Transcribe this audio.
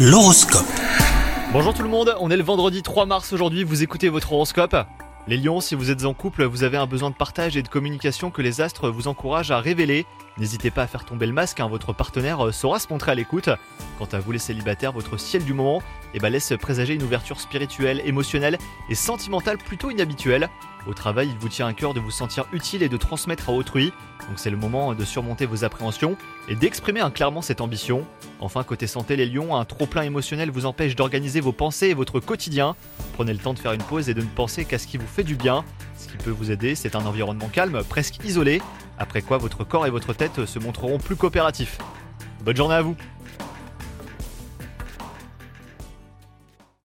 L'horoscope. Bonjour tout le monde, on est le vendredi 3 mars aujourd'hui, vous écoutez votre horoscope. Les lions, si vous êtes en couple, vous avez un besoin de partage et de communication que les astres vous encouragent à révéler. N'hésitez pas à faire tomber le masque, hein, votre partenaire euh, saura se montrer à l'écoute. Quant à vous les célibataires, votre ciel du moment eh ben, laisse présager une ouverture spirituelle, émotionnelle et sentimentale plutôt inhabituelle. Au travail, il vous tient à cœur de vous sentir utile et de transmettre à autrui. Donc c'est le moment de surmonter vos appréhensions et d'exprimer hein, clairement cette ambition. Enfin, côté santé, les lions, un trop-plein émotionnel vous empêche d'organiser vos pensées et votre quotidien. Prenez le temps de faire une pause et de ne penser qu'à ce qui vous fait du bien. Ce qui peut vous aider, c'est un environnement calme, presque isolé, après quoi votre corps et votre tête se montreront plus coopératifs. Bonne journée à vous